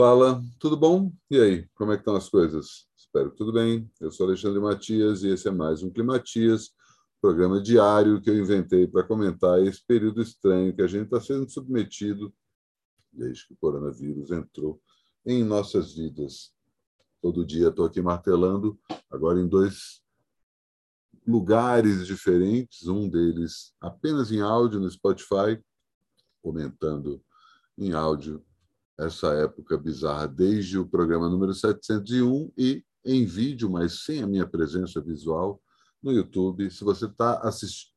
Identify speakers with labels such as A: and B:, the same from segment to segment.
A: Fala, tudo bom? E aí, como é que estão as coisas? Espero que tudo bem. Eu sou Alexandre Matias e esse é mais um Climatias, programa diário que eu inventei para comentar esse período estranho que a gente está sendo submetido desde que o coronavírus entrou em nossas vidas. Todo dia estou aqui martelando, agora em dois lugares diferentes, um deles apenas em áudio no Spotify, comentando em áudio essa época bizarra desde o programa número 701 e em vídeo, mas sem a minha presença visual, no YouTube. Se você está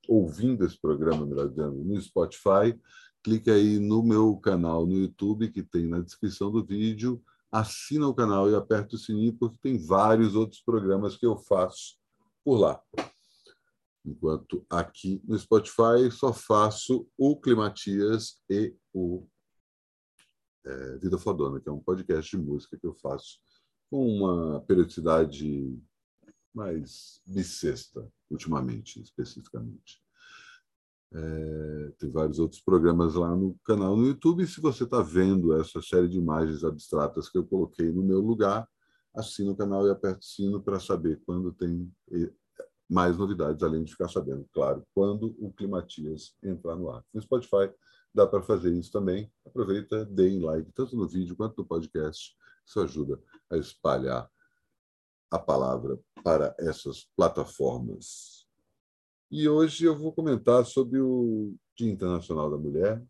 A: ouvindo esse programa, melhor dizendo, no Spotify, clique aí no meu canal no YouTube, que tem na descrição do vídeo, assina o canal e aperta o sininho, porque tem vários outros programas que eu faço por lá. Enquanto aqui no Spotify só faço o Climatias e o é, Vida Fodona, que é um podcast de música que eu faço com uma periodicidade mais bissexta, ultimamente, especificamente. É, tem vários outros programas lá no canal no YouTube. E se você está vendo essa série de imagens abstratas que eu coloquei no meu lugar, assina o canal e aperta o sino para saber quando tem mais novidades, além de ficar sabendo, claro, quando o Climatias entrar no ar. No Spotify dá para fazer isso também. Aproveita, deem like, tanto no vídeo quanto no podcast. Isso ajuda a espalhar a palavra para essas plataformas. E hoje eu vou comentar sobre o Dia Internacional da Mulher.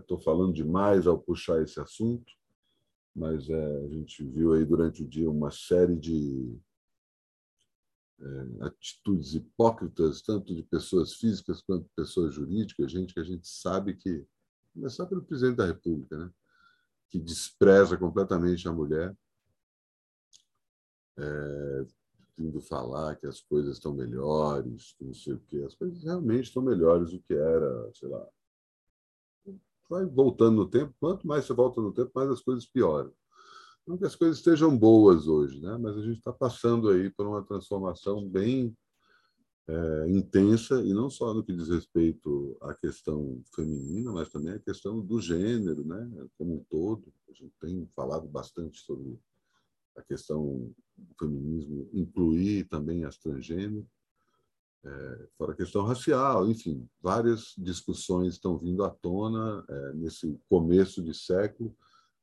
A: Estou falando demais ao puxar esse assunto, mas é, a gente viu aí durante o dia uma série de atitudes hipócritas, tanto de pessoas físicas quanto de pessoas jurídicas, gente que a gente sabe que, começar pelo presidente da República, né? que despreza completamente a mulher, é, vindo falar que as coisas estão melhores, não sei o quê. As coisas realmente estão melhores do que era, sei lá. Vai voltando no tempo, quanto mais você volta no tempo, mais as coisas pioram. Não que as coisas estejam boas hoje, né? mas a gente está passando aí por uma transformação bem é, intensa, e não só no que diz respeito à questão feminina, mas também à questão do gênero, né? como um todo. A gente tem falado bastante sobre a questão do feminismo incluir também as transgêneros, é, fora a questão racial, enfim, várias discussões estão vindo à tona é, nesse começo de século,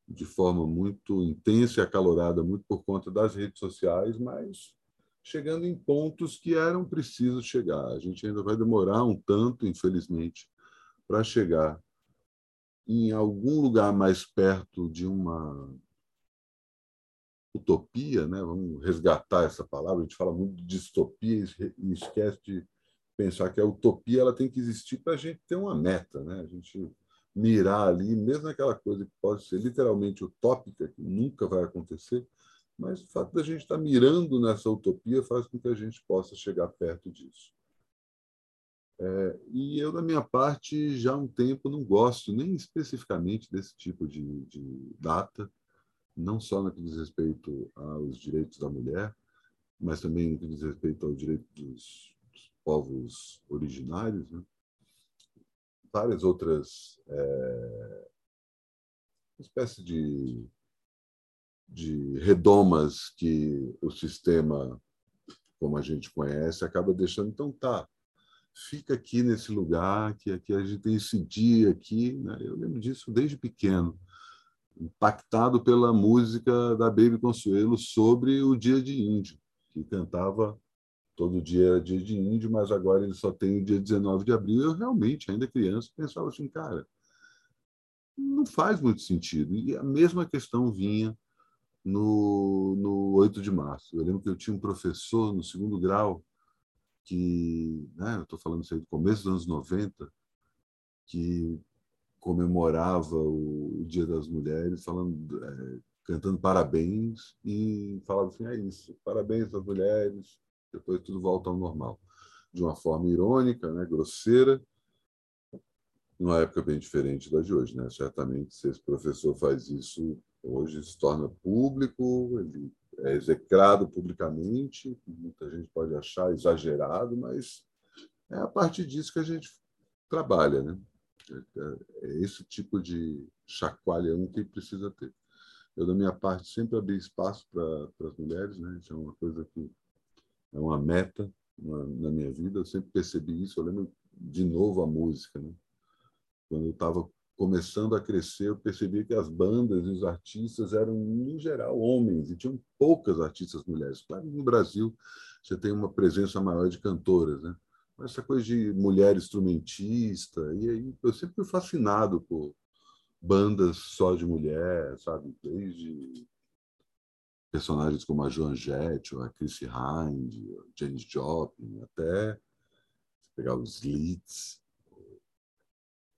A: de forma muito intensa e acalorada, muito por conta das redes sociais, mas chegando em pontos que eram precisos chegar. A gente ainda vai demorar um tanto, infelizmente, para chegar em algum lugar mais perto de uma utopia, né? vamos resgatar essa palavra, a gente fala muito de distopia e esquece de pensar que a utopia ela tem que existir para a gente ter uma meta, né? a gente mirar ali, mesmo naquela coisa que pode ser literalmente utópica, que nunca vai acontecer, mas o fato da gente estar mirando nessa utopia faz com que a gente possa chegar perto disso. É, e eu, da minha parte, já há um tempo não gosto nem especificamente desse tipo de, de data, não só no que diz respeito aos direitos da mulher, mas também no que diz respeito ao direito dos, dos povos originários. Né? Várias outras é, espécie de, de redomas que o sistema, como a gente conhece, acaba deixando. Então, tá, fica aqui nesse lugar, que aqui a gente tem esse dia aqui. Né? Eu lembro disso desde pequeno, impactado pela música da Baby Consuelo sobre o Dia de Índio, que cantava todo dia era dia de índio, mas agora ele só tem o dia 19 de abril. Eu realmente, ainda criança, pensava assim, cara, não faz muito sentido. E a mesma questão vinha no, no 8 de março. Eu lembro que eu tinha um professor no segundo grau, que, né, eu estou falando isso aí do começo dos anos 90, que comemorava o, o Dia das Mulheres, falando, é, cantando parabéns, e falava assim: é isso, parabéns às mulheres, depois tudo volta ao normal. De uma forma irônica, né, grosseira, numa época bem diferente da de hoje. Né? Certamente, se esse professor faz isso hoje, se torna público, ele é execrado publicamente, muita gente pode achar exagerado, mas é a partir disso que a gente trabalha. Né? É esse tipo de chacoalhão que precisa ter. Eu, da minha parte, sempre abri espaço para as mulheres, né? Isso é uma coisa que é uma meta na, na minha vida. Eu sempre percebi isso. Eu lembro de novo a música, né? Quando eu estava começando a crescer, eu percebi que as bandas e os artistas eram, em geral, homens, e tinham poucas artistas mulheres. Claro, no Brasil, você tem uma presença maior de cantoras, né? Mas essa coisa de mulher instrumentista, e aí eu sempre fui fascinado por bandas só de mulher, sabe? Desde personagens como a Joan Jett, a Chrissy Hind, James Joplin, até pegar os Leeds,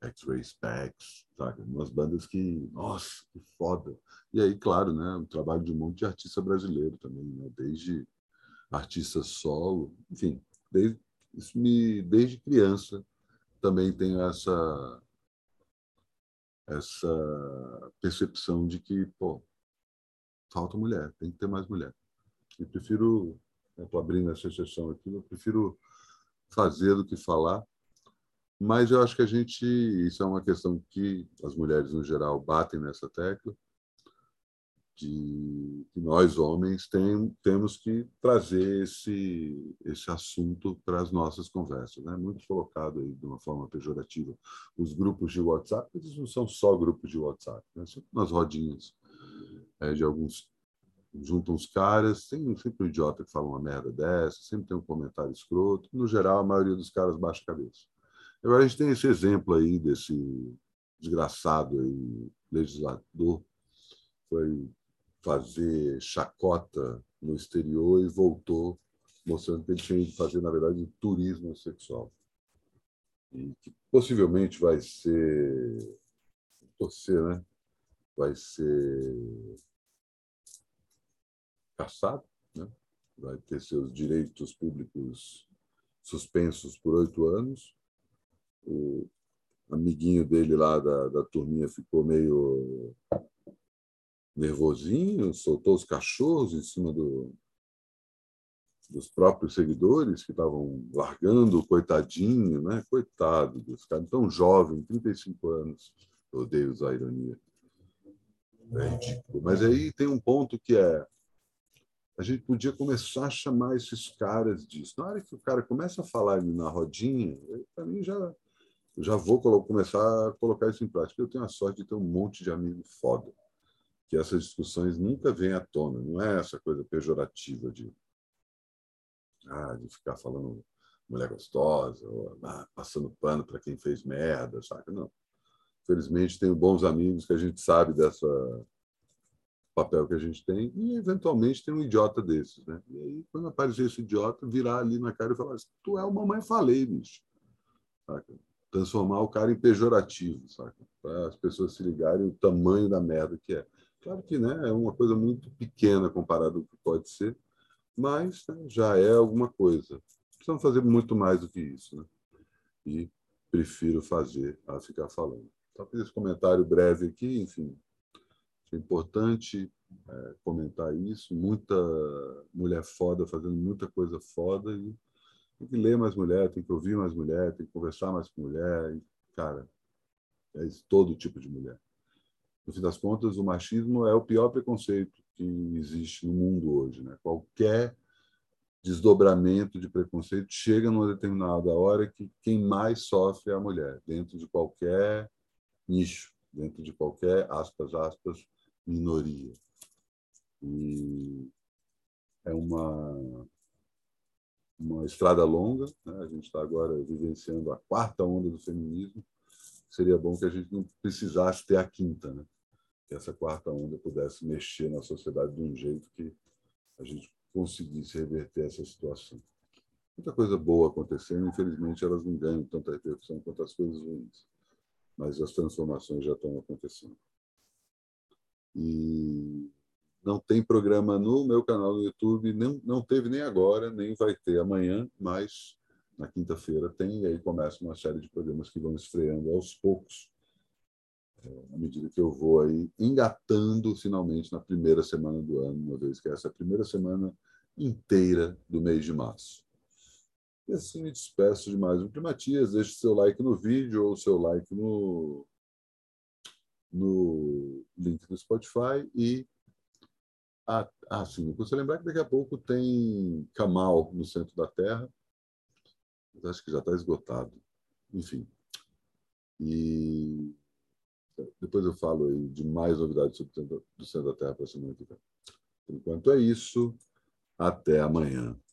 A: X-Ray Specs, sabe? Umas bandas que, nossa, que foda. E aí, claro, né, o trabalho de um monte de artista brasileiro também, né? desde artista solo, enfim, desde, isso me, desde criança também tenho essa essa percepção de que, pô, falta mulher, tem que ter mais mulher. E prefiro, estou abrindo essa exceção aqui, eu prefiro fazer do que falar, mas eu acho que a gente, isso é uma questão que as mulheres no geral batem nessa tecla, de que nós homens tem, temos que trazer esse esse assunto para as nossas conversas, né? Muito colocado aí de uma forma pejorativa. Os grupos de WhatsApp, eles não são só grupos de WhatsApp, né? São umas rodinhas é, de alguns juntam os caras, tem sempre um idiota que fala uma merda dessa, sempre tem um comentário escroto. No geral, a maioria dos caras baixa a cabeça. Agora a gente tem esse exemplo aí desse desgraçado aí, legislador, foi fazer chacota no exterior e voltou mostrando que ele tinha ido fazer, na verdade, turismo sexual. E que possivelmente vai ser, torcer, né? Vai ser caçado, né? vai ter seus direitos públicos suspensos por oito anos. O amiguinho dele lá da, da turminha ficou meio nervosinho, soltou os cachorros em cima do, dos próprios seguidores que estavam largando o coitadinho, né? Coitado desse cara, tão jovem, 35 anos. Eu odeio usar ironia. É ridículo. Mas aí tem um ponto que é a gente podia começar a chamar esses caras disso. Na hora que o cara começa a falar na rodinha, para mim já já vou começar a colocar isso em prática. Eu tenho a sorte de ter um monte de amigo foda, que essas discussões nunca vêm à tona. Não é essa coisa pejorativa de, ah, de ficar falando mulher gostosa, ou, ah, passando pano para quem fez merda, saca? Não. Felizmente, tenho bons amigos que a gente sabe dessa papel que a gente tem, e eventualmente tem um idiota desses. Né? E aí, quando aparecer esse idiota, virar ali na cara e falar assim, tu é o mamãe falei, bicho. Saca? Transformar o cara em pejorativo, saca? Para as pessoas se ligarem o tamanho da merda que é. Claro que né, é uma coisa muito pequena comparado ao que pode ser, mas né, já é alguma coisa. Precisamos fazer muito mais do que isso. Né? E prefiro fazer a ficar falando. Só fiz esse comentário breve aqui, enfim, é importante é, comentar isso. Muita mulher foda fazendo muita coisa foda e tem que ler mais mulher, tem que ouvir mais mulher, tem que conversar mais com mulher. E, cara, é isso, todo tipo de mulher. No fim das contas, o machismo é o pior preconceito que existe no mundo hoje. Né? Qualquer desdobramento de preconceito chega numa determinada hora que quem mais sofre é a mulher, dentro de qualquer nicho, dentro de qualquer, aspas, aspas, minoria. E é uma, uma estrada longa, né? a gente está agora vivenciando a quarta onda do feminismo. Seria bom que a gente não precisasse ter a quinta, né? que essa quarta onda pudesse mexer na sociedade de um jeito que a gente conseguisse reverter essa situação. Muita coisa boa acontecendo, infelizmente elas não ganham tanta repercussão quanto as coisas ruins, mas as transformações já estão acontecendo. E não tem programa no meu canal no YouTube, não, não teve nem agora, nem vai ter amanhã, mas na quinta-feira tem, e aí começa uma série de programas que vão esfreando aos poucos, é, à medida que eu vou aí engatando finalmente na primeira semana do ano, uma vez que essa é a primeira semana inteira do mês de março. E assim me despeço de mais um Climatias. Deixe seu like no vídeo ou seu like no, no link no Spotify e ah, ah, sim, você lembrar que daqui a pouco tem Kamal no centro da Terra, mas acho que já está esgotado. Enfim. E depois eu falo aí de mais novidades sobre o centro da Terra para a semana que vem. Por enquanto é isso. Até amanhã.